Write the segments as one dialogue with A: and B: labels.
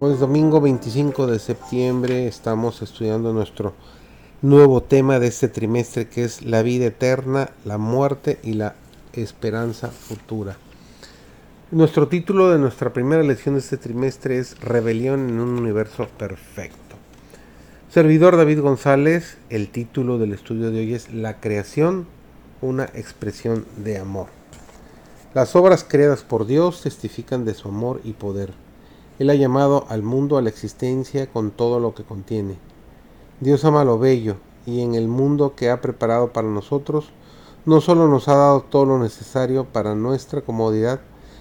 A: Hoy es domingo 25 de septiembre, estamos estudiando nuestro nuevo tema de este trimestre que es la vida eterna, la muerte y la esperanza futura. Nuestro título de nuestra primera lección de este trimestre es Rebelión en un universo perfecto. Servidor David González, el título del estudio de hoy es La creación, una expresión de amor. Las obras creadas por Dios testifican de su amor y poder él ha llamado al mundo a la existencia con todo lo que contiene. Dios ama lo bello y en el mundo que ha preparado para nosotros, no solo nos ha dado todo lo necesario para nuestra comodidad,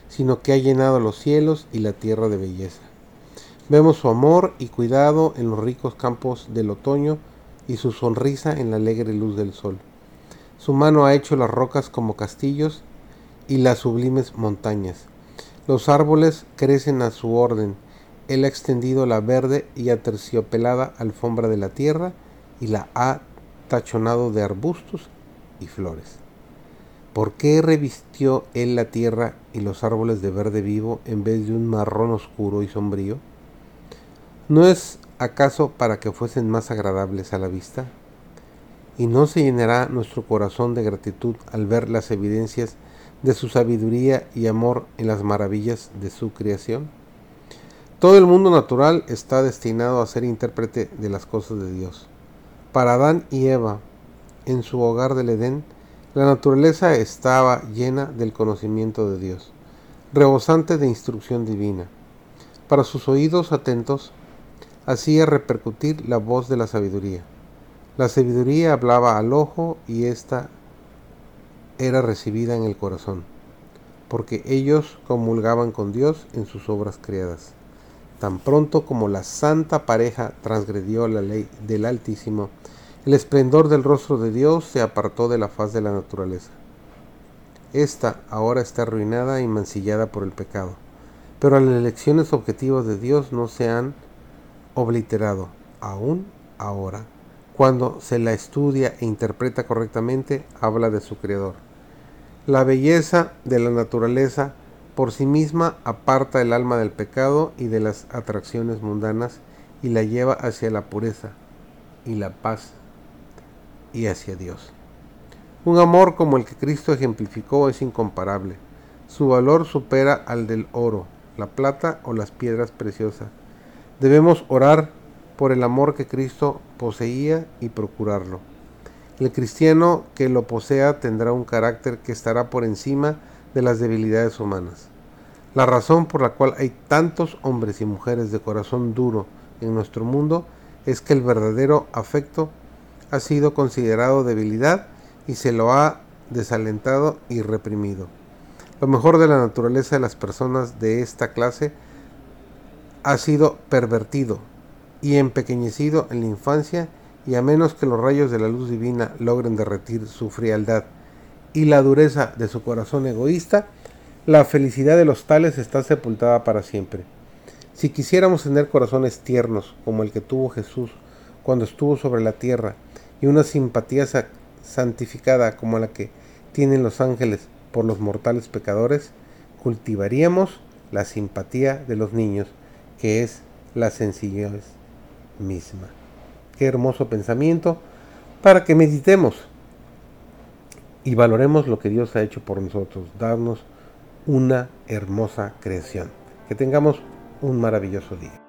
A: sino que ha llenado los cielos y la tierra de belleza. Vemos su amor y cuidado en los ricos campos del otoño y su sonrisa en la alegre luz del sol. Su mano ha hecho las rocas como castillos y las sublimes montañas. Los árboles crecen a su orden. Él ha extendido la verde y aterciopelada alfombra de la tierra y la ha tachonado de arbustos y flores. ¿Por qué revistió él la tierra y los árboles de verde vivo en vez de un marrón oscuro y sombrío? ¿No es acaso para que fuesen más agradables a la vista? ¿Y no se llenará nuestro corazón de gratitud al ver las evidencias de su sabiduría y amor en las maravillas de su creación? Todo el mundo natural está destinado a ser intérprete de las cosas de Dios. Para Adán y Eva, en su hogar del Edén, la naturaleza estaba llena del conocimiento de Dios, rebosante de instrucción divina. Para sus oídos atentos, hacía repercutir la voz de la sabiduría. La sabiduría hablaba al ojo y ésta era recibida en el corazón, porque ellos comulgaban con Dios en sus obras creadas. Tan pronto como la santa pareja transgredió la ley del Altísimo, el esplendor del rostro de Dios se apartó de la faz de la naturaleza. Esta ahora está arruinada y mancillada por el pecado, pero las elecciones objetivas de Dios no se han obliterado, aún ahora. Cuando se la estudia e interpreta correctamente, habla de su Creador. La belleza de la naturaleza por sí misma aparta el alma del pecado y de las atracciones mundanas y la lleva hacia la pureza y la paz y hacia Dios. Un amor como el que Cristo ejemplificó es incomparable. Su valor supera al del oro, la plata o las piedras preciosas. Debemos orar por el amor que Cristo poseía y procurarlo. El cristiano que lo posea tendrá un carácter que estará por encima de las debilidades humanas. La razón por la cual hay tantos hombres y mujeres de corazón duro en nuestro mundo es que el verdadero afecto ha sido considerado debilidad y se lo ha desalentado y reprimido. Lo mejor de la naturaleza de las personas de esta clase ha sido pervertido y empequeñecido en la infancia y a menos que los rayos de la luz divina logren derretir su frialdad y la dureza de su corazón egoísta, la felicidad de los tales está sepultada para siempre. Si quisiéramos tener corazones tiernos como el que tuvo Jesús cuando estuvo sobre la tierra y una simpatía santificada como la que tienen los ángeles por los mortales pecadores, cultivaríamos la simpatía de los niños, que es la sencillez misma. Qué hermoso pensamiento para que meditemos y valoremos lo que Dios ha hecho por nosotros, darnos una hermosa creación. Que tengamos un maravilloso día.